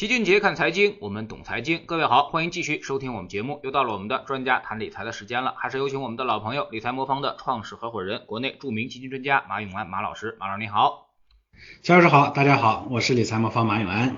齐俊杰看财经，我们懂财经。各位好，欢迎继续收听我们节目。又到了我们的专家谈理财的时间了，还是有请我们的老朋友理财魔方的创始合伙人、国内著名基金专家马永安马老师。马老师你好，肖老师好，大家好，我是理财魔方马永安。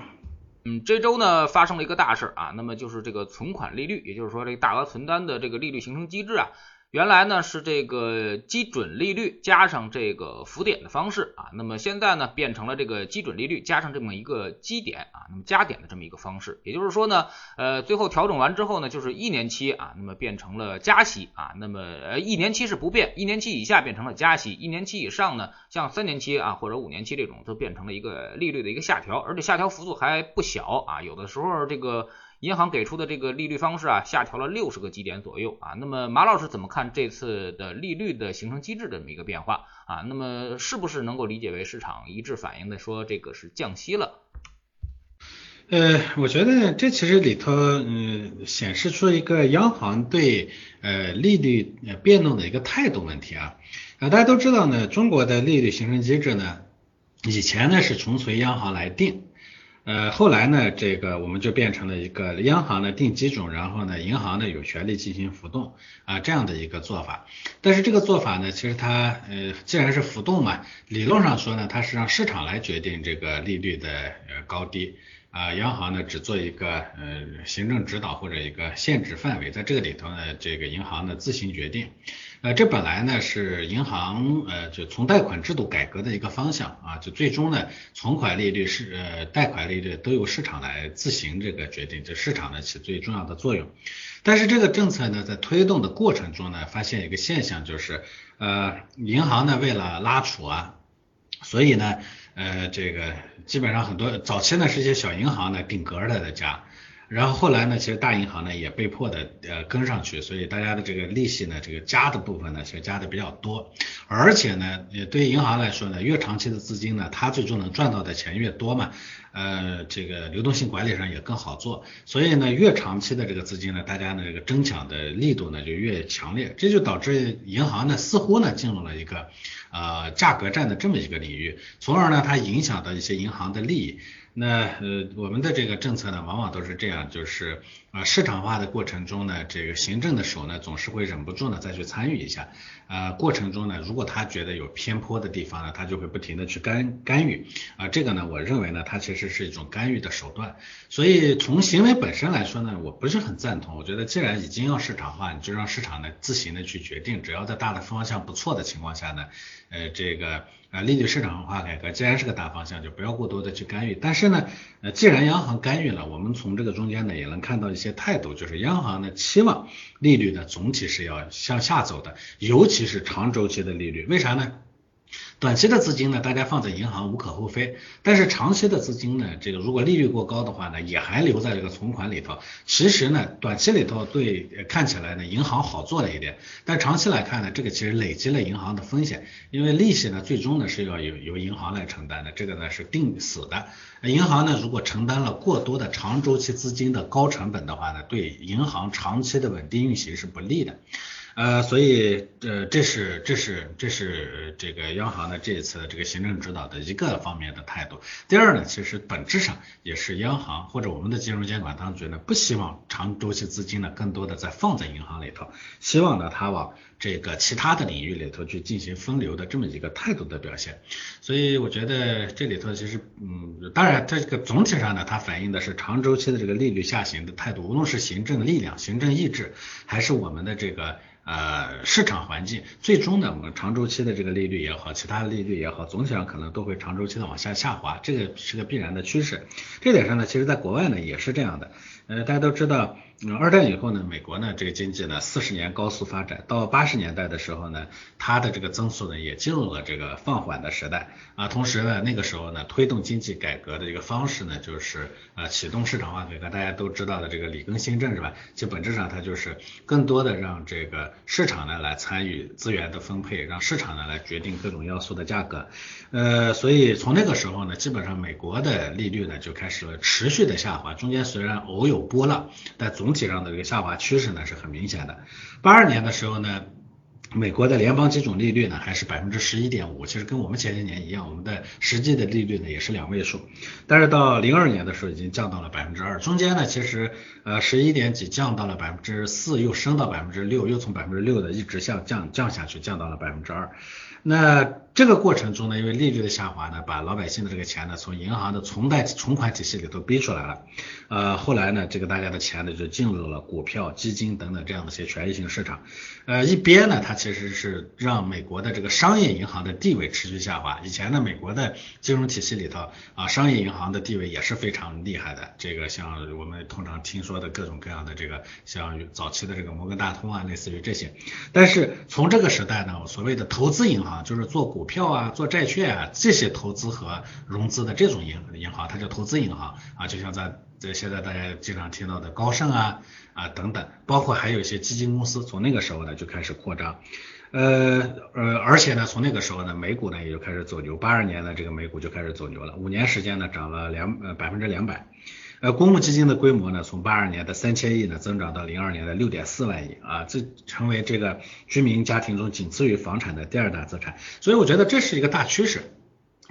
嗯，这周呢发生了一个大事啊，那么就是这个存款利率，也就是说这个大额存单的这个利率形成机制啊。原来呢是这个基准利率加上这个浮点的方式啊，那么现在呢变成了这个基准利率加上这么一个基点啊，那么加点的这么一个方式。也就是说呢，呃，最后调整完之后呢，就是一年期啊，那么变成了加息啊，那么呃一年期是不变，一年期以下变成了加息，一年期以上呢，像三年期啊或者五年期这种都变成了一个利率的一个下调，而且下调幅度还不小啊，有的时候这个。银行给出的这个利率方式啊，下调了六十个基点左右啊。那么马老师怎么看这次的利率的形成机制的这么一个变化啊？那么是不是能够理解为市场一致反映的说这个是降息了？呃，我觉得这其实里头嗯显示出一个央行对呃利率变动的一个态度问题啊。啊，大家都知道呢，中国的利率形成机制呢，以前呢是纯粹央行来定。呃，后来呢，这个我们就变成了一个央行呢定基准，然后呢，银行呢有权利进行浮动啊这样的一个做法。但是这个做法呢，其实它呃既然是浮动嘛，理论上说呢，它是让市场来决定这个利率的呃高低啊，央行呢只做一个呃行政指导或者一个限制范围，在这个里头呢，这个银行呢自行决定。呃，这本来呢是银行呃就从贷款制度改革的一个方向啊，就最终呢存款利率是呃贷款利率都由市场来自行这个决定，这市场呢起最重要的作用。但是这个政策呢在推动的过程中呢，发现一个现象就是呃银行呢为了拉储啊，所以呢呃这个基本上很多早期呢是一些小银行呢顶格的在加。然后后来呢，其实大银行呢也被迫的呃跟上去，所以大家的这个利息呢，这个加的部分呢，其实加的比较多，而且呢，也对银行来说呢，越长期的资金呢，它最终能赚到的钱越多嘛，呃，这个流动性管理上也更好做，所以呢，越长期的这个资金呢，大家呢这个争抢的力度呢就越强烈，这就导致银行呢似乎呢进入了一个呃价格战的这么一个领域，从而呢它影响到一些银行的利益。那呃，我们的这个政策呢，往往都是这样，就是啊，市场化的过程中呢，这个行政的手呢，总是会忍不住呢再去参与一下，啊，过程中呢，如果他觉得有偏颇的地方呢，他就会不停的去干干预，啊，这个呢，我认为呢，它其实是一种干预的手段，所以从行为本身来说呢，我不是很赞同，我觉得既然已经要市场化，你就让市场呢自行的去决定，只要在大的方向不错的情况下呢，呃，这个。啊，利率市场化改革既然是个大方向，就不要过多的去干预。但是呢，呃，既然央行干预了，我们从这个中间呢也能看到一些些态度，就是央行呢期望利率呢总体是要向下走的，尤其是长周期的利率。为啥呢？短期的资金呢，大家放在银行无可厚非，但是长期的资金呢，这个如果利率过高的话呢，也还留在这个存款里头。其实呢，短期里头对看起来呢，银行好做了一点，但长期来看呢，这个其实累积了银行的风险，因为利息呢，最终呢是要由由银行来承担的，这个呢是定死的。银行呢，如果承担了过多的长周期资金的高成本的话呢，对银行长期的稳定运行是不利的。呃，所以呃，这是这是这是这个央行的这一次的这个行政指导的一个方面的态度。第二呢，其实本质上也是央行或者我们的金融监管当局呢，不希望长周期资金呢更多的再放在银行里头，希望呢它往这个其他的领域里头去进行分流的这么一个态度的表现。所以我觉得这里头其实嗯，当然这个总体上呢，它反映的是长周期的这个利率下行的态度，无论是行政力量、行政意志，还是我们的这个。呃，市场环境最终呢，我们长周期的这个利率也好，其他的利率也好，总体上可能都会长周期的往下下滑，这个是个必然的趋势。这点上呢，其实在国外呢也是这样的。呃，大家都知道。二战以后呢，美国呢这个经济呢四十年高速发展，到八十年代的时候呢，它的这个增速呢也进入了这个放缓的时代啊。同时呢，那个时候呢推动经济改革的一个方式呢，就是啊启动市场化改革，大家都知道的这个里根新政是吧？其本质上它就是更多的让这个市场呢来参与资源的分配，让市场呢来决定各种要素的价格。呃，所以从那个时候呢，基本上美国的利率呢就开始了持续的下滑，中间虽然偶有波浪，但总体上的这个下滑趋势呢是很明显的。八二年的时候呢，美国的联邦基准利率呢还是百分之十一点五，其实跟我们前些年一样，我们的实际的利率呢也是两位数，但是到零二年的时候已经降到了百分之二，中间呢其实呃十一点几降到了百分之四，又升到百分之六，又从百分之六的一直向降降下去，降到了百分之二。那这个过程中呢，因为利率的下滑呢，把老百姓的这个钱呢，从银行的存贷存款体系里头逼出来了。呃，后来呢，这个大家的钱呢，就进入了股票、基金等等这样的一些权益性市场。呃，一边呢，它其实是让美国的这个商业银行的地位持续下滑。以前呢，美国的金融体系里头啊，商业银行的地位也是非常厉害的。这个像我们通常听说的各种各样的这个，像早期的这个摩根大通啊，类似于这些。但是从这个时代呢，所谓的投资银行，就是做股股票啊、做债券啊这些投资和融资的这种银银行，它叫投资银行啊，就像在这现在大家经常听到的高盛啊啊等等，包括还有一些基金公司，从那个时候呢就开始扩张，呃呃，而且呢从那个时候呢美股呢也就开始走牛，八二年呢这个美股就开始走牛了，五年时间呢涨了两呃百分之两百。呃，公募基金的规模呢，从八二年的三千亿呢，增长到零二年的六点四万亿啊，这成为这个居民家庭中仅次于房产的第二大资产，所以我觉得这是一个大趋势。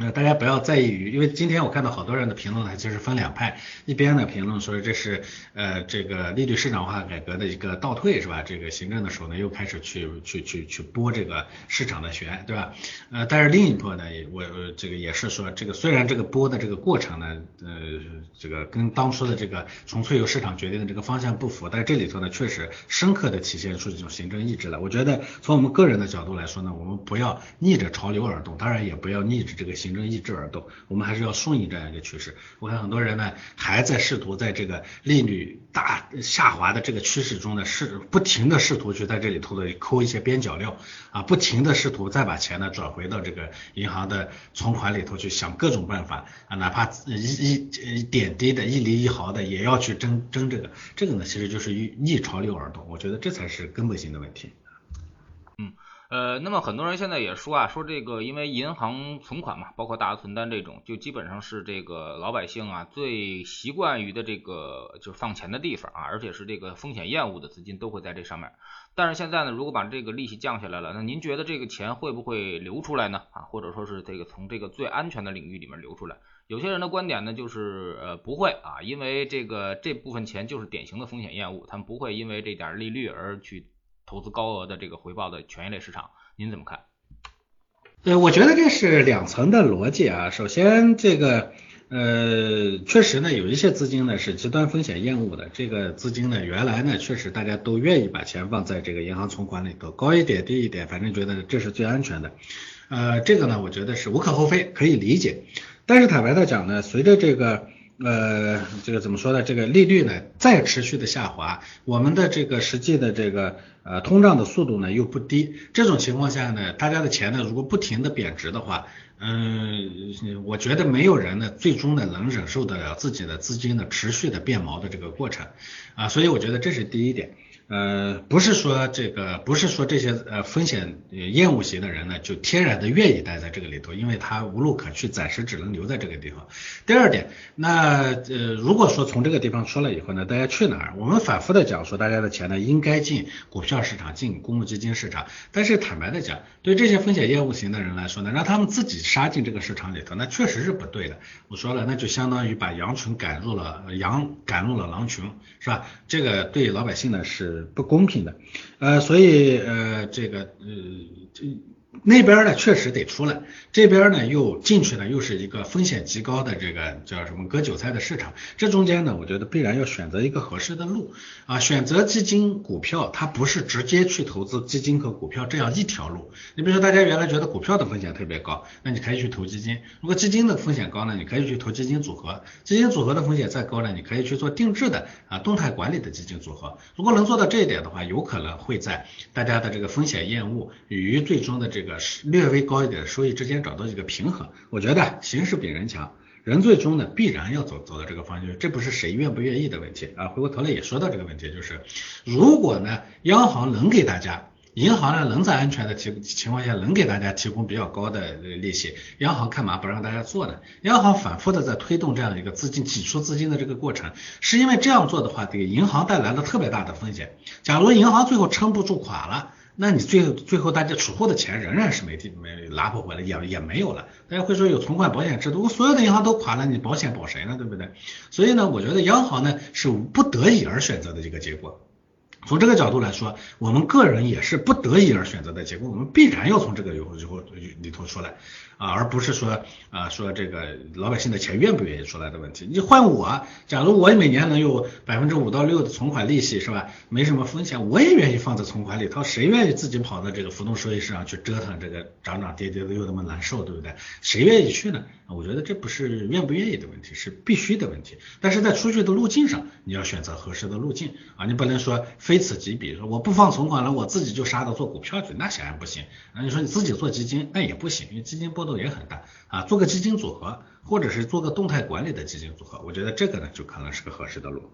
呃，大家不要在意，因为今天我看到好多人的评论呢，就是分两派，一边呢评论说这是呃这个利率市场化改革的一个倒退是吧？这个行政的手呢又开始去去去去拨这个市场的弦，对吧？呃，但是另一波呢，我这个也是说，这个虽然这个拨的这个过程呢，呃，这个跟当初的这个纯粹由市场决定的这个方向不符，但是这里头呢确实深刻的体现出这种行政意志了。我觉得从我们个人的角度来说呢，我们不要逆着潮流而动，当然也不要逆着这个。行政意志而动，我们还是要顺应这样一个趋势。我看很多人呢，还在试图在这个利率大下滑的这个趋势中呢，试不停的试图去在这里头的抠一些边角料啊，不停的试图再把钱呢转回到这个银行的存款里头去，想各种办法啊，哪怕一一点滴的一厘一毫的也要去争争这个，这个呢其实就是逆潮流而动，我觉得这才是根本性的问题。呃，那么很多人现在也说啊，说这个因为银行存款嘛，包括大额存单这种，就基本上是这个老百姓啊最习惯于的这个就是放钱的地方啊，而且是这个风险厌恶的资金都会在这上面。但是现在呢，如果把这个利息降下来了，那您觉得这个钱会不会流出来呢？啊，或者说是这个从这个最安全的领域里面流出来？有些人的观点呢，就是呃不会啊，因为这个这部分钱就是典型的风险厌恶，他们不会因为这点利率而去。投资高额的这个回报的权益类市场，您怎么看？呃，我觉得这是两层的逻辑啊。首先，这个呃，确实呢，有一些资金呢是极端风险厌恶的。这个资金呢，原来呢确实大家都愿意把钱放在这个银行存款里头，高一点低一点，反正觉得这是最安全的。呃，这个呢，我觉得是无可厚非，可以理解。但是坦白的讲呢，随着这个呃，这个怎么说呢？这个利率呢再持续的下滑，我们的这个实际的这个呃通胀的速度呢又不低，这种情况下呢，大家的钱呢如果不停的贬值的话，嗯，我觉得没有人呢最终呢能忍受得了自己的资金呢持续的变毛的这个过程啊，所以我觉得这是第一点。呃，不是说这个，不是说这些呃风险厌恶型的人呢，就天然的愿意待在这个里头，因为他无路可去，暂时只能留在这个地方。第二点，那呃，如果说从这个地方出来以后呢，大家去哪儿？我们反复的讲说，大家的钱呢应该进股票市场，进公募基金市场。但是坦白的讲，对这些风险厌恶型的人来说呢，让他们自己杀进这个市场里头，那确实是不对的。我说了，那就相当于把羊群赶入了羊赶入了狼群，是吧？这个对老百姓呢是。不公平的，呃，所以呃，这个呃，这。那边呢确实得出来，这边呢又进去呢又是一个风险极高的这个叫什么割韭菜的市场，这中间呢我觉得必然要选择一个合适的路啊，选择基金股票，它不是直接去投资基金和股票这样一条路。你比如说大家原来觉得股票的风险特别高，那你可以去投基金；如果基金的风险高呢，你可以去投基金组合；基金组合的风险再高呢，你可以去做定制的啊动态管理的基金组合。如果能做到这一点的话，有可能会在大家的这个风险厌恶与最终的这。这个略微高一点的收益之间找到一个平衡，我觉得形势比人强，人最终呢必然要走走到这个方向，这不是谁愿不愿意的问题啊。回过头来也说到这个问题，就是如果呢央行能给大家，银行呢能在安全的提情况下能给大家提供比较高的利息，央行干嘛不让大家做呢？央行反复的在推动这样一个资金挤出资金的这个过程，是因为这样做的话给银行带来了特别大的风险。假如银行最后撑不住垮了。那你最后最后大家储户的钱仍然是没地没拿不回来，也也没有了。大家会说有存款保险制度，我所有的银行都垮了，你保险保谁呢？对不对？所以呢，我觉得央行呢是不得已而选择的一个结果。从这个角度来说，我们个人也是不得已而选择的结果，我们必然要从这个以后以后里头出来啊，而不是说啊说这个老百姓的钱愿不愿意出来的问题。你换我，假如我每年能有百分之五到六的存款利息是吧？没什么风险，我也愿意放在存款里头。谁愿意自己跑到这个浮动收益市场去折腾这个涨涨跌跌的又那么难受，对不对？谁愿意去呢？我觉得这不是愿不愿意的问题，是必须的问题。但是在出去的路径上，你要选择合适的路径啊，你不能说非此即彼，说我不放存款了，我自己就杀到做股票去，那显然不行。啊，你说你自己做基金，那也不行，因为基金不波动也很大啊。做个基金组合，或者是做个动态管理的基金组合，我觉得这个呢就可能是个合适的路。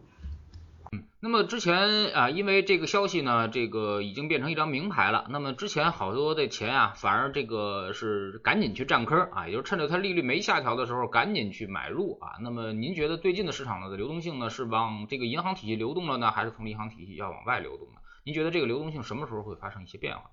嗯，那么之前啊，因为这个消息呢，这个已经变成一张名牌了。那么之前好多的钱啊，反而这个是赶紧去占坑啊，也就是趁着它利率没下调的时候，赶紧去买入啊。那么您觉得最近的市场的流动性呢，是往这个银行体系流动了呢，还是从银行体系要往外流动呢？您觉得这个流动性什么时候会发生一些变化？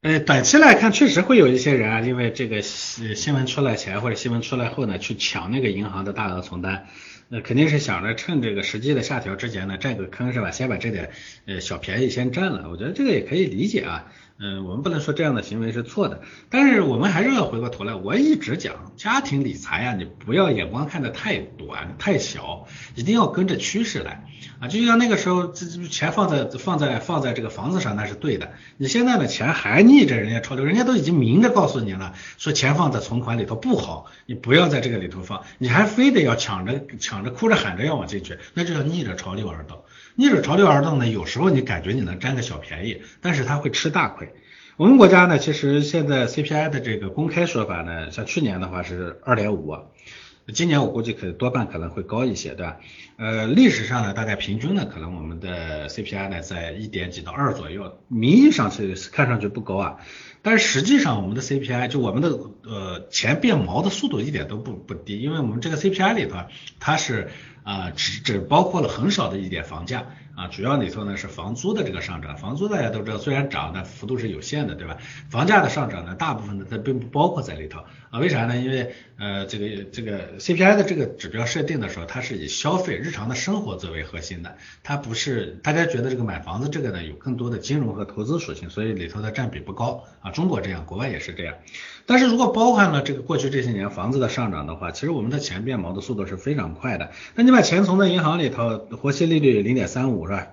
呃，短期来看，确实会有一些人啊，因为这个新闻出来前或者新闻出来后呢，去抢那个银行的大额存单。那肯定是想着趁这个实际的下调之前呢，占个坑是吧？先把这点呃小便宜先占了，我觉得这个也可以理解啊。嗯，我们不能说这样的行为是错的，但是我们还是要回过头来，我一直讲家庭理财呀，你不要眼光看得太短太小，一定要跟着趋势来啊。就像那个时候，这这钱放在放在放在这个房子上那是对的，你现在的钱还逆着人家潮流，人家都已经明着告诉你了，说钱放在存款里头不好，你不要在这个里头放，你还非得要抢着抢着哭着喊着要往进去，那就叫逆着潮流而动。逆着潮流而动呢，有时候你感觉你能占个小便宜，但是它会吃大亏。我们国家呢，其实现在 CPI 的这个公开说法呢，像去年的话是二点五，今年我估计可多半可能会高一些，对吧？呃，历史上呢，大概平均呢，可能我们的 CPI 呢在一点几到二左右，名义上是看上去不高啊，但是实际上我们的 CPI 就我们的呃钱变毛的速度一点都不不低，因为我们这个 CPI 里头它是。啊，只只包括了很少的一点房价啊，主要里头呢是房租的这个上涨，房租大家都知道，虽然涨，但幅度是有限的，对吧？房价的上涨呢，大部分呢它并不包括在里头啊，为啥呢？因为呃这个这个 CPI 的这个指标设定的时候，它是以消费日常的生活作为核心的，它不是大家觉得这个买房子这个呢有更多的金融和投资属性，所以里头的占比不高啊，中国这样，国外也是这样。但是如果包含了这个过去这些年房子的上涨的话，其实我们的钱变毛的速度是非常快的。那你把钱存在银行里头，活期利率零点三五是吧？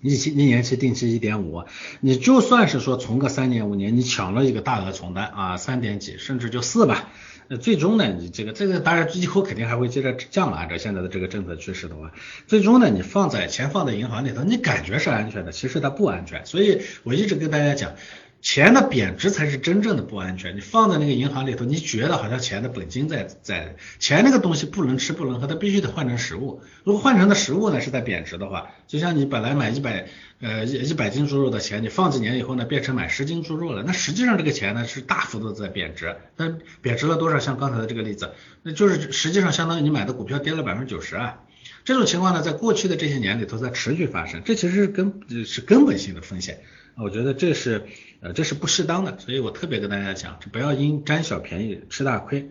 一期一年期定期一点五，你就算是说存个三年五年，你抢了一个大额存单啊，三点几甚至就四吧，那最终呢，你这个这个当然以后肯定还会接着降了，按照现在的这个政策趋势的话，最终呢，你放在钱放在银行里头，你感觉是安全的，其实它不安全。所以我一直跟大家讲。钱的贬值才是真正的不安全。你放在那个银行里头，你觉得好像钱的本金在在，钱那个东西不能吃不能喝，它必须得换成实物。如果换成的食物呢是在贬值的话，就像你本来买一百呃一一百斤猪肉的钱，你放几年以后呢变成买十斤猪肉了，那实际上这个钱呢是大幅度在贬值。那贬值了多少？像刚才的这个例子，那就是实际上相当于你买的股票跌了百分之九十啊。这种情况呢，在过去的这些年里头在持续发生，这其实是根是根本性的风险。我觉得这是呃这是不适当的，所以我特别跟大家讲，不要因占小便宜吃大亏。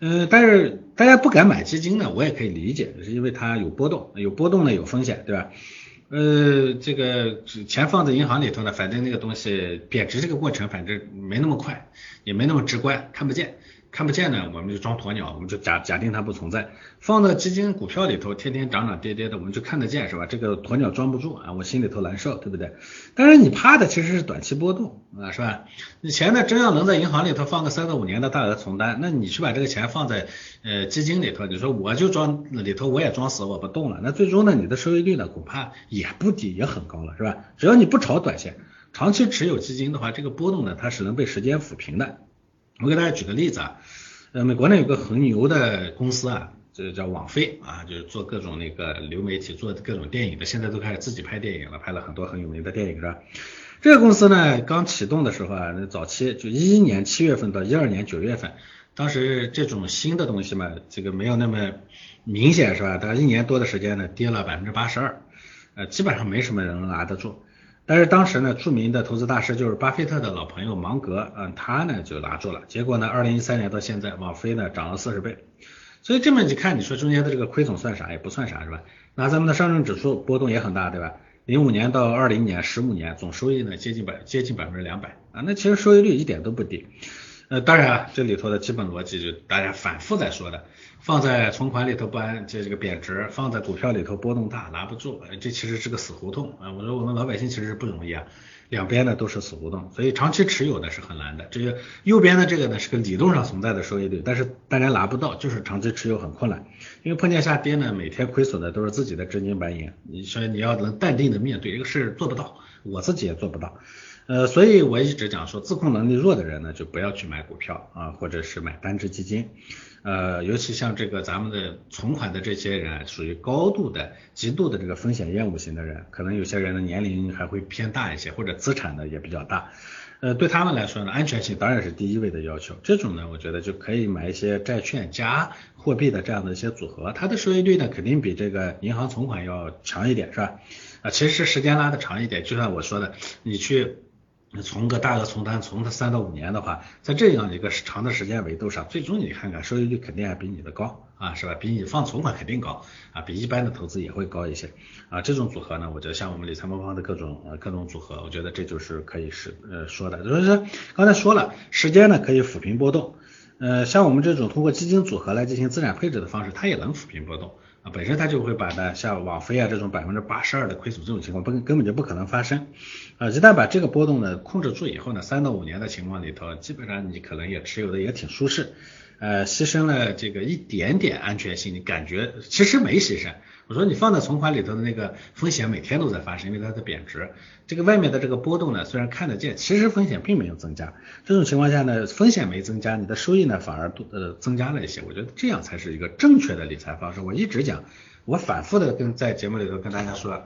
呃，但是大家不敢买基金呢，我也可以理解，是因为它有波动，有波动呢有风险，对吧？呃，这个钱放在银行里头呢，反正那个东西贬值这个过程反正没那么快，也没那么直观，看不见。看不见呢，我们就装鸵鸟，我们就假假定它不存在。放到基金股票里头，天天涨涨跌跌的，我们就看得见，是吧？这个鸵鸟装不住啊，我心里头难受，对不对？但是你怕的其实是短期波动啊，是吧？你钱呢，真要能在银行里头放个三到五年的大额存单，那你去把这个钱放在呃基金里头，你说我就装里头，我也装死我不动了，那最终呢，你的收益率呢，恐怕也不低，也很高了，是吧？只要你不炒短线，长期持有基金的话，这个波动呢，它是能被时间抚平的。我给大家举个例子啊，呃，美国呢有个很牛的公司啊，这叫网飞啊，就是做各种那个流媒体，做各种电影的，现在都开始自己拍电影了，拍了很多很有名的电影是吧？这个公司呢刚启动的时候啊，那早期就一一年七月份到一二年九月份，当时这种新的东西嘛，这个没有那么明显是吧？大概一年多的时间呢，跌了百分之八十二，呃，基本上没什么人能拿得住。但是当时呢，著名的投资大师就是巴菲特的老朋友芒格，嗯，他呢就拿住了。结果呢，二零一三年到现在，网飞呢涨了四十倍。所以这么一看，你说中间的这个亏损算啥？也不算啥，是吧？那咱们的上证指数波动也很大，对吧？零五年到二零年，十五年总收益呢接近百接近百分之两百啊，那其实收益率一点都不低。呃，当然啊，这里头的基本逻辑就大家反复在说的，放在存款里头不安，这这个贬值；放在股票里头波动大，拿不住，这其实是个死胡同啊。我说我们老百姓其实是不容易啊。两边呢都是死胡同，所以长期持有呢是很难的。这个右边的这个呢是个理论上存在的收益率，但是大家拿不到，就是长期持有很困难。因为碰见下跌呢，每天亏损的都是自己的真金白银。你说你要能淡定的面对这个事做不到，我自己也做不到。呃，所以我一直讲说，自控能力弱的人呢，就不要去买股票啊，或者是买单只基金。呃，尤其像这个咱们的存款的这些人，属于高度的、极度的这个风险厌恶型的人，可能有些人的年龄还会偏大一些，或者资产呢也比较大。呃，对他们来说呢，安全性当然是第一位的要求。这种呢，我觉得就可以买一些债券加货币的这样的一些组合，它的收益率呢肯定比这个银行存款要强一点，是吧？啊，其实时间拉的长一点，就像我说的，你去。存个大额存单，存个三到五年的话，在这样一个长的时间维度上，最终你看看收益率肯定还比你的高啊，是吧？比你放存款肯定高啊，比一般的投资也会高一些啊。这种组合呢，我觉得像我们理财魔方的各种呃各种组合，我觉得这就是可以是呃说的，就是刚才说了，时间呢可以抚平波动，呃，像我们这种通过基金组合来进行资产配置的方式，它也能抚平波动。啊，本身它就会把呢，像网飞啊这种百分之八十二的亏损这种情况，不根本就不可能发生。啊，一旦把这个波动呢控制住以后呢，三到五年的情况里头，基本上你可能也持有的也挺舒适。呃，牺牲了这个一点点安全性，你感觉其实没牺牲。我说你放在存款里头的那个风险每天都在发生，因为它在贬值。这个外面的这个波动呢，虽然看得见，其实风险并没有增加。这种情况下呢，风险没增加，你的收益呢反而呃增加了一些。我觉得这样才是一个正确的理财方式。我一直讲，我反复的跟在节目里头跟大家说，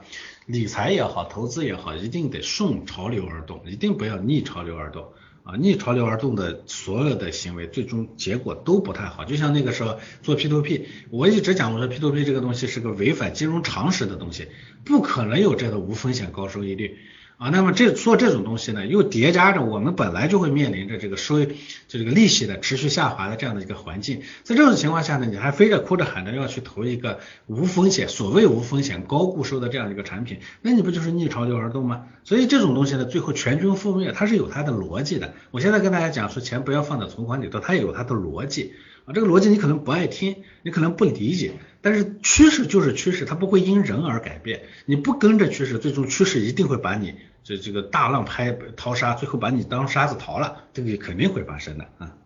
理财也好，投资也好，一定得顺潮流而动，一定不要逆潮流而动。啊，逆潮流而动的所有的行为，最终结果都不太好。就像那个时候做 P to P，我一直讲，我说 P to P 这个东西是个违反金融常识的东西，不可能有这个无风险高收益率。啊，那么这做这种东西呢，又叠加着我们本来就会面临着这个收，就这个利息的持续下滑的这样的一个环境，在这种情况下呢，你还非着哭着喊着要去投一个无风险，所谓无风险高固收的这样一个产品，那你不就是逆潮流而动吗？所以这种东西呢，最后全军覆灭，它是有它的逻辑的。我现在跟大家讲说，钱不要放在存款里头，它也有它的逻辑。啊，这个逻辑你可能不爱听，你可能不理解，但是趋势就是趋势，它不会因人而改变。你不跟着趋势，最终趋势一定会把你。这这个大浪拍淘沙，最后把你当沙子淘了，这个肯定会发生的啊。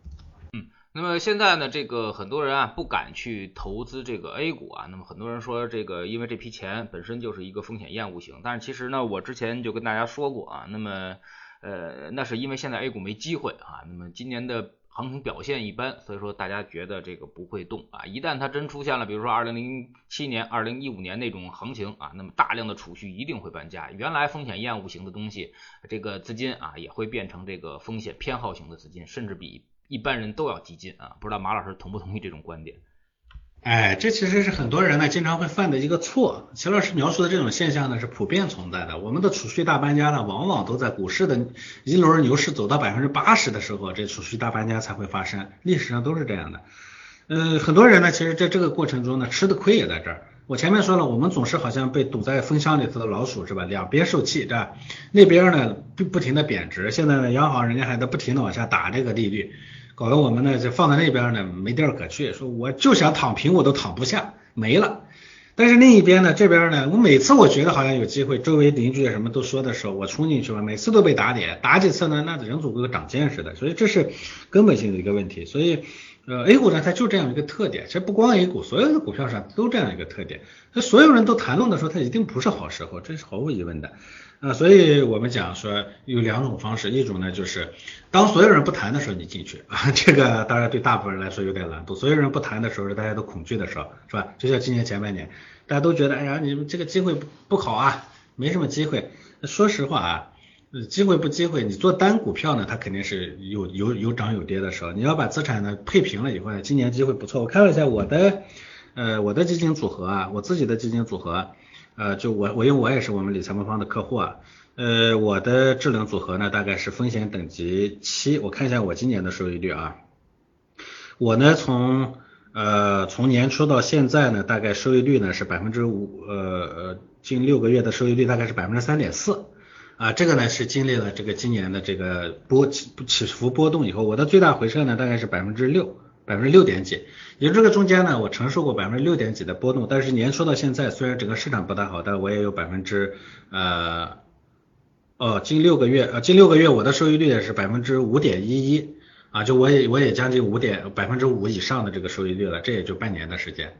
嗯，那么现在呢，这个很多人啊不敢去投资这个 A 股啊。那么很多人说这个，因为这批钱本身就是一个风险厌恶型。但是其实呢，我之前就跟大家说过啊，那么呃，那是因为现在 A 股没机会啊。那么今年的。行情表现一般，所以说大家觉得这个不会动啊。一旦它真出现了，比如说二零零七年、二零一五年那种行情啊，那么大量的储蓄一定会搬家。原来风险厌恶型的东西，这个资金啊也会变成这个风险偏好型的资金，甚至比一般人都要激进啊。不知道马老师同不同意这种观点？哎，这其实是很多人呢经常会犯的一个错。齐老师描述的这种现象呢是普遍存在的。我们的储蓄大搬家呢，往往都在股市的一轮牛市走到百分之八十的时候，这储蓄大搬家才会发生。历史上都是这样的。嗯，很多人呢，其实在这个过程中呢，吃的亏也在这儿。我前面说了，我们总是好像被堵在风箱里头的老鼠，是吧？两边受气，对吧？那边呢不不停的贬值，现在呢央行人家还在不停的往下打这个利率。搞得我们呢就放在那边呢没地儿可去，说我就想躺平我都躺不下，没了。但是另一边呢这边呢，我每次我觉得好像有机会，周围邻居什么都说的时候，我冲进去了，每次都被打脸，打几次呢，那人总归长见识的，所以这是根本性的一个问题。所以呃 A 股呢它就这样一个特点，其实不光 A 股，所有的股票上都这样一个特点。那所有人都谈论的时候，它一定不是好时候，这是毫无疑问的。啊，所以我们讲说有两种方式，一种呢就是当所有人不谈的时候你进去啊，这个当然对大部分人来说有点难度。所有人不谈的时候大家都恐惧的时候，是吧？就像今年前半年，大家都觉得哎呀，你们这个机会不好啊，没什么机会。说实话啊，机会不机会，你做单股票呢，它肯定是有有有涨有跌的时候。你要把资产呢配平了以后呢，今年机会不错。我看了一下我的呃我的基金组合啊，我自己的基金组合。呃，就我我因为我也是我们理财魔方的客户啊，呃，我的智能组合呢，大概是风险等级七。我看一下我今年的收益率啊，我呢从呃从年初到现在呢，大概收益率呢是百分之五，呃呃近六个月的收益率大概是百分之三点四啊。这个呢是经历了这个今年的这个波起起伏波动以后，我的最大回撤呢大概是百分之六，百分之六点几。也就这个中间呢，我承受过百分之六点几的波动，但是年初到现在，虽然整个市场不大好，但我也有百分之呃。哦，近六个月，呃，近六个月我的收益率也是百分之五点一一，啊，就我也我也将近五点百分之五以上的这个收益率了，这也就半年的时间，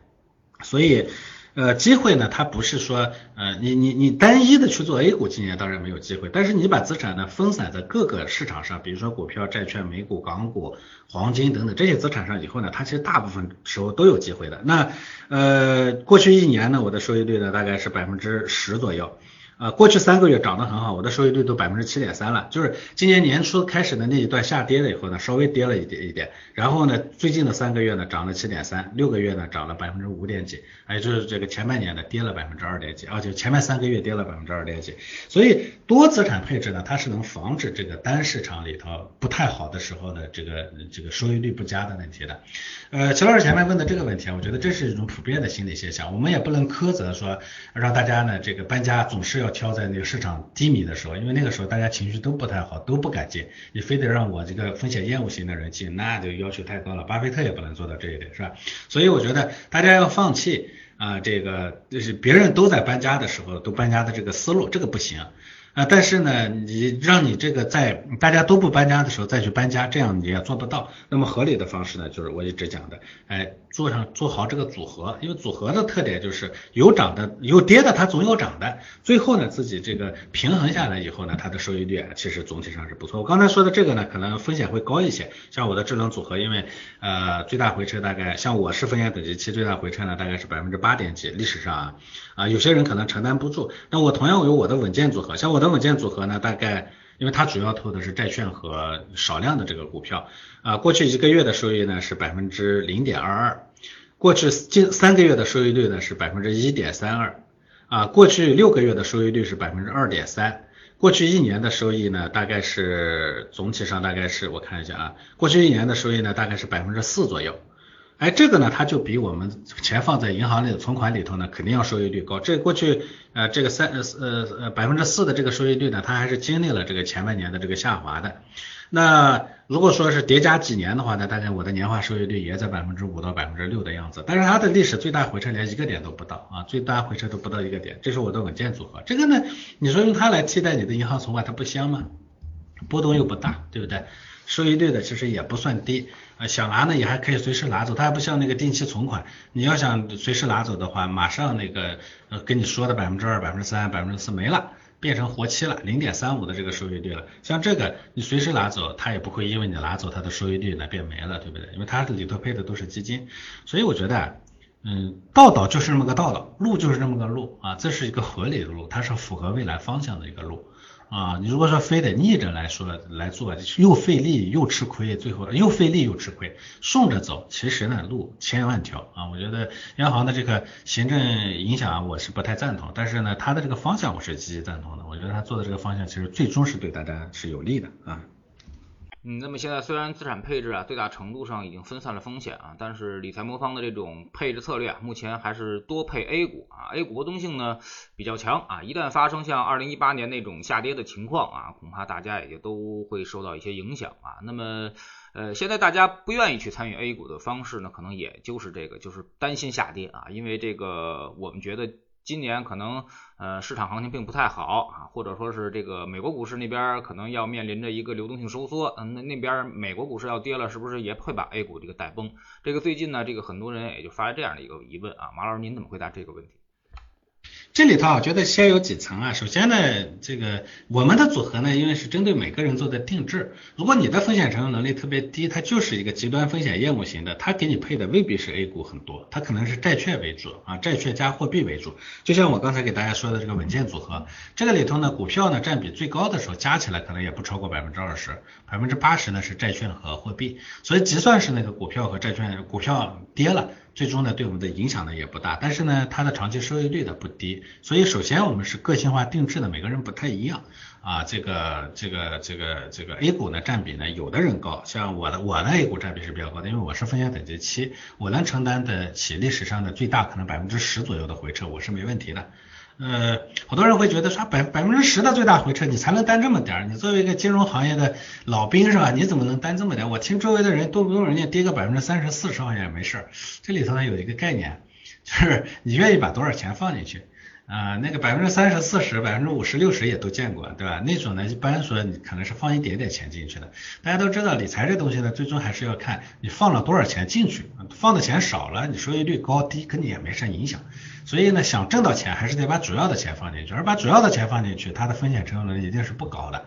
所以，呃，机会呢，它不是说，呃，你你你单一的去做 A 股，今年当然没有机会，但是你把资产呢分散在各个市场上，比如说股票、债券、美股、港股、黄金等等这些资产上以后呢，它其实大部分时候都有机会的。那，呃，过去一年呢，我的收益率呢大概是百分之十左右。啊，过去三个月涨得很好，我的收益率都百分之七点三了。就是今年年初开始的那一段下跌了以后呢，稍微跌了一点一点，然后呢，最近的三个月呢涨了七点三，六个月呢涨了百分之五点几，也就是这个前半年呢跌了百分之二点几，而且前面三个月跌了百分之二点几。所以多资产配置呢，它是能防止这个单市场里头不太好的时候的这个这个收益率不佳的问题的。呃，齐老师前面问的这个问题啊，我觉得这是一种普遍的心理现象，我们也不能苛责说让大家呢这个搬家总是。要挑在那个市场低迷的时候，因为那个时候大家情绪都不太好，都不敢进。你非得让我这个风险厌恶型的人进，那就要求太高了。巴菲特也不能做到这一点，是吧？所以我觉得大家要放弃啊，这个就是别人都在搬家的时候都搬家的这个思路，这个不行。啊，但是呢，你让你这个在大家都不搬家的时候再去搬家，这样你也做不到。那么合理的方式呢，就是我一直讲的，哎，做上做好这个组合，因为组合的特点就是有涨的有跌的，它总有涨的。最后呢，自己这个平衡下来以后呢，它的收益率啊其实总体上是不错。我刚才说的这个呢，可能风险会高一些。像我的智能组合，因为呃最大回撤大概像我是风险等级七，最大回撤呢大概是百分之八点几，历史上啊啊有些人可能承担不住。那我同样有我的稳健组合，像我的。稳健组合呢，大概因为它主要投的是债券和少量的这个股票啊，过去一个月的收益呢是百分之零点二二，过去近三个月的收益率呢是百分之一点三二啊，过去六个月的收益率是百分之二点三，过去一年的收益呢大概是总体上大概是我看一下啊，过去一年的收益呢大概是百分之四左右。哎，这个呢，它就比我们钱放在银行里的存款里头呢，肯定要收益率高。这过去呃这个三呃呃呃百分之四的这个收益率呢，它还是经历了这个前半年的这个下滑的。那如果说是叠加几年的话呢，大概我的年化收益率也在百分之五到百分之六的样子。但是它的历史最大回撤连一个点都不到啊，最大回撤都不到一个点。这是我的稳健组合。这个呢，你说用它来替代你的银行存款，它不香吗？波动又不大，对不对？收益率的其实也不算低，呃，想拿呢也还可以随时拿走，它还不像那个定期存款，你要想随时拿走的话，马上那个呃跟你说的百分之二、百分之三、百分之四没了，变成活期了，零点三五的这个收益率了。像这个你随时拿走，它也不会因为你拿走它的收益率呢变没了，对不对？因为它里头配的都是基金，所以我觉得，嗯，道道就是那么个道道，路就是这么个路啊，这是一个合理的路，它是符合未来方向的一个路。啊，你如果说非得逆着来说来做，又费力又吃亏，最后又费力又吃亏，顺着走，其实呢路千万条啊。我觉得央行的这个行政影响我是不太赞同，但是呢，它的这个方向我是积极赞同的。我觉得他做的这个方向其实最终是对大家是有利的啊。嗯，那么现在虽然资产配置啊最大程度上已经分散了风险啊，但是理财魔方的这种配置策略啊，目前还是多配 A 股啊，A 股波动性呢比较强啊，一旦发生像二零一八年那种下跌的情况啊，恐怕大家也就都会受到一些影响啊。那么呃，现在大家不愿意去参与 A 股的方式呢，可能也就是这个，就是担心下跌啊，因为这个我们觉得。今年可能呃市场行情并不太好啊，或者说是这个美国股市那边可能要面临着一个流动性收缩，嗯，那那边美国股市要跌了，是不是也会把 A 股这个带崩？这个最近呢，这个很多人也就发了这样的一个疑问啊，马老师您怎么回答这个问题？这里头我觉得先有几层啊。首先呢，这个我们的组合呢，因为是针对每个人做的定制。如果你的风险承受能力特别低，它就是一个极端风险业务型的，它给你配的未必是 A 股很多，它可能是债券为主啊，债券加货币为主。就像我刚才给大家说的这个稳健组合，这个里头呢，股票呢占比最高的时候，加起来可能也不超过百分之二十，百分之八十呢是债券和货币。所以，就算是那个股票和债券，股票跌了。最终呢对我们的影响呢也不大，但是呢它的长期收益率呢不低，所以首先我们是个性化定制的，每个人不太一样。啊，这个这个这个这个 A 股呢占比呢有的人高，像我的我的 A 股占比是比较高的，因为我是风险等级七，我能承担得起历史上的最大可能百分之十左右的回撤，我是没问题的。呃，好多人会觉得说百百分之十的最大回撤你才能担这么点儿，你作为一个金融行业的老兵是吧？你怎么能担这么点儿？我听周围的人动不动人家跌个百分之三十、四十好像也没事儿。这里头呢有一个概念，就是你愿意把多少钱放进去啊？那个百分之三十、四十、百分之五十、六十也都见过，对吧？那种呢一般说你可能是放一点点钱进去的。大家都知道理财这东西呢，最终还是要看你放了多少钱进去，放的钱少了，你收益率高低跟你也没啥影响。所以呢，想挣到钱还是得把主要的钱放进去，而把主要的钱放进去，它的风险承受能力一定是不高的。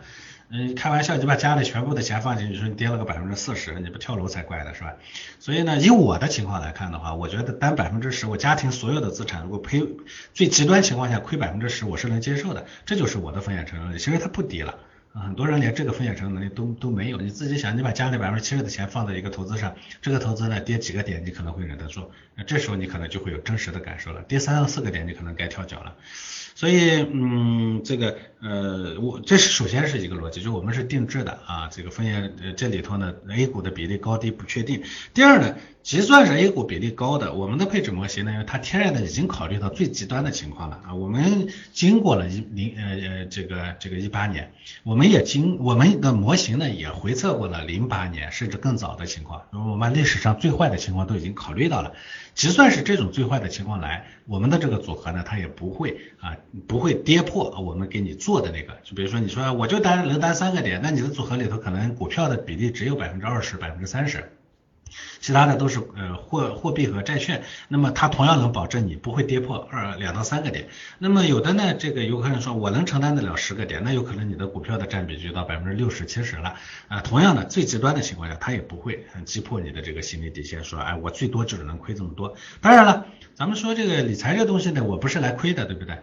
嗯，开玩笑，你把家里全部的钱放进去，说你跌了个百分之四十，你不跳楼才怪的是吧？所以呢，以我的情况来看的话，我觉得单百分之十，我家庭所有的资产如果赔最极端情况下亏百分之十，我是能接受的，这就是我的风险承受能力，其实它不低了。很多人连这个风险承受能力都都没有，你自己想，你把家里百分之七十的钱放在一个投资上，这个投资呢跌几个点你可能会忍得住，那这时候你可能就会有真实的感受了，跌三到四个点你可能该跳脚了。所以，嗯，这个，呃，我这是首先是一个逻辑，就我们是定制的啊，这个风险，呃，这里头呢，A 股的比例高低不确定。第二呢，即算是 A 股比例高的，我们的配置模型呢，因为它天然的已经考虑到最极端的情况了啊。我们经过了一零，呃呃，这个这个一八年，我们也经我们的模型呢也回测过了零八年甚至更早的情况，我们历史上最坏的情况都已经考虑到了。即算是这种最坏的情况来，我们的这个组合呢，它也不会啊，不会跌破我们给你做的那个。就比如说你说我就单能单三个点，那你的组合里头可能股票的比例只有百分之二十、百分之三十。其他的都是呃货货币和债券，那么它同样能保证你不会跌破二两到三个点。那么有的呢，这个有可能说我能承担得了十个点，那有可能你的股票的占比就到百分之六十七十了啊。同样的最极端的情况下，它也不会击破你的这个心理底线，说哎我最多就是能亏这么多。当然了，咱们说这个理财这东西呢，我不是来亏的，对不对？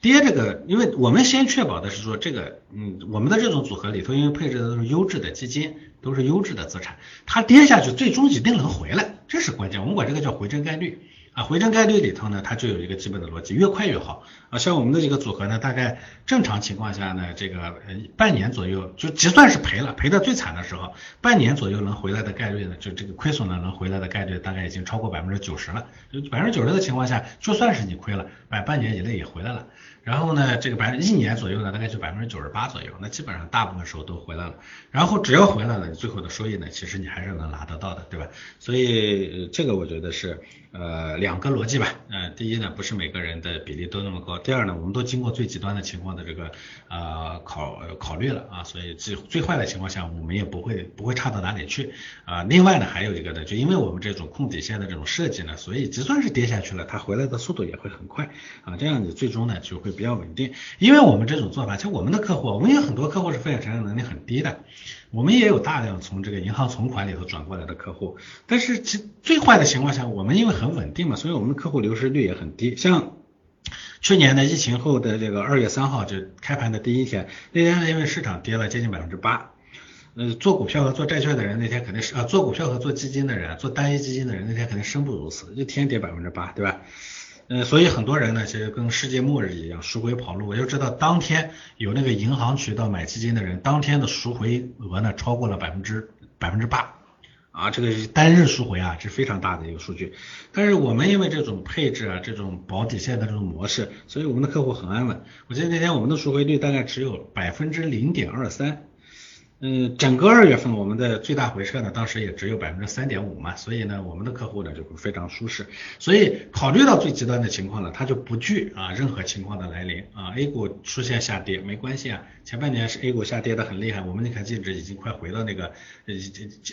跌这个，因为我们先确保的是说这个，嗯，我们的这种组合里头，因为配置的都是优质的基金，都是优质的资产，它跌下去最终一定能回来，这是关键。我们管这个叫回正概率啊，回正概率里头呢，它就有一个基本的逻辑，越快越好啊。像我们的这个组合呢，大概正常情况下呢，这个呃半年左右，就就算是赔了，赔的最惨的时候，半年左右能回来的概率呢，就这个亏损呢能回来的概率大概已经超过百分之九十了。就百分之九十的情况下，就算是你亏了，百半年以内也回来了。然后呢，这个百分一年左右呢，大概就百分之九十八左右，那基本上大部分时候都回来了。然后只要回来了，你最后的收益呢，其实你还是能拿得到的，对吧？所以这个我觉得是呃两个逻辑吧。嗯，第一呢，不是每个人的比例都那么高。第二呢，我们都经过最极端的情况的这个呃考考虑了啊，所以最最坏的情况下，我们也不会不会差到哪里去啊。另外呢，还有一个呢，就因为我们这种控底线的这种设计呢，所以就算是跌下去了，它回来的速度也会很快啊。这样你最终呢就会。比较稳定，因为我们这种做法，其实我们的客户，我们有很多客户是风险承受能力很低的，我们也有大量从这个银行存款里头转过来的客户，但是其最坏的情况下，我们因为很稳定嘛，所以我们的客户流失率也很低。像去年的疫情后的这个二月三号就开盘的第一天，那天因为市场跌了接近百分之八，呃，做股票和做债券的人那天肯定是啊，做股票和做基金的人，做单一基金的人那天肯定生不如死，一天跌百分之八，对吧？呃，所以很多人呢，其实跟世界末日一样，赎回跑路。我就知道当天有那个银行渠道买基金的人，当天的赎回额呢超过了百分之百分之八，啊，这个是单日赎回啊这是非常大的一个数据。但是我们因为这种配置啊，这种保底线的这种模式，所以我们的客户很安稳。我记得那天我们的赎回率大概只有百分之零点二三。嗯，整个二月份我们的最大回撤呢，当时也只有百分之三点五嘛，所以呢，我们的客户呢就会非常舒适。所以考虑到最极端的情况呢，他就不惧啊任何情况的来临啊。A 股出现下跌没关系啊，前半年是 A 股下跌的很厉害，我们那看净值已经快回到那个，呃，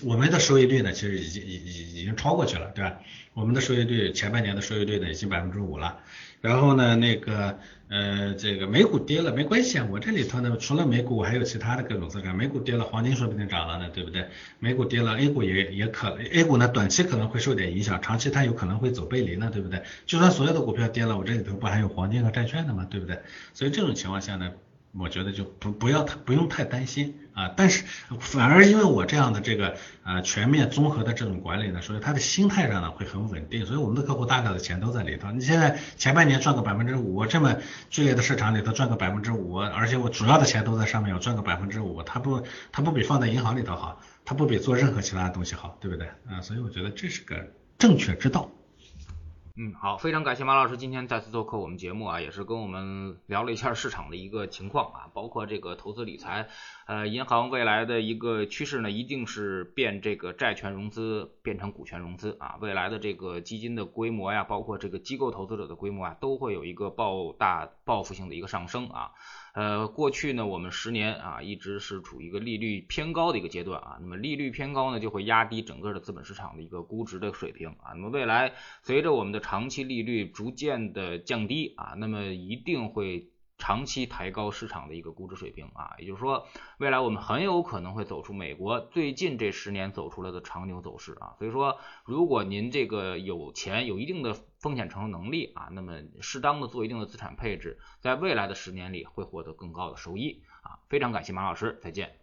我们的收益率呢其实已经已已已经超过去了，对吧？我们的收益率前半年的收益率呢已经百分之五了。然后呢，那个呃，这个美股跌了没关系啊，我这里头呢除了美股，我还有其他的各种资产。美股跌了，黄金说不定涨了呢，对不对？美股跌了，A 股也也可，A 股呢短期可能会受点影响，长期它有可能会走背离呢，对不对？就算所有的股票跌了，我这里头不还有黄金和债券的嘛？对不对？所以这种情况下呢，我觉得就不不要太不用太担心啊，但是反而因为我这样的这个呃全面综合的这种管理呢，所以他的心态上呢会很稳定，所以我们的客户大量的钱都在里头。你现在前半年赚个百分之五，这么剧烈的市场里头赚个百分之五，而且我主要的钱都在上面，我赚个百分之五，他不他不比放在银行里头好，他不比做任何其他的东西好，对不对啊？所以我觉得这是个正确之道。嗯，好，非常感谢马老师今天再次做客我们节目啊，也是跟我们聊了一下市场的一个情况啊，包括这个投资理财，呃，银行未来的一个趋势呢，一定是变这个债权融资变成股权融资啊，未来的这个基金的规模呀，包括这个机构投资者的规模啊，都会有一个爆大报复性的一个上升啊。呃，过去呢，我们十年啊，一直是处于一个利率偏高的一个阶段啊。那么利率偏高呢，就会压低整个的资本市场的一个估值的水平啊。那么未来随着我们的长期利率逐渐的降低啊，那么一定会。长期抬高市场的一个估值水平啊，也就是说，未来我们很有可能会走出美国最近这十年走出来的长牛走势啊。所以说，如果您这个有钱，有一定的风险承受能力啊，那么适当的做一定的资产配置，在未来的十年里会获得更高的收益啊。非常感谢马老师，再见。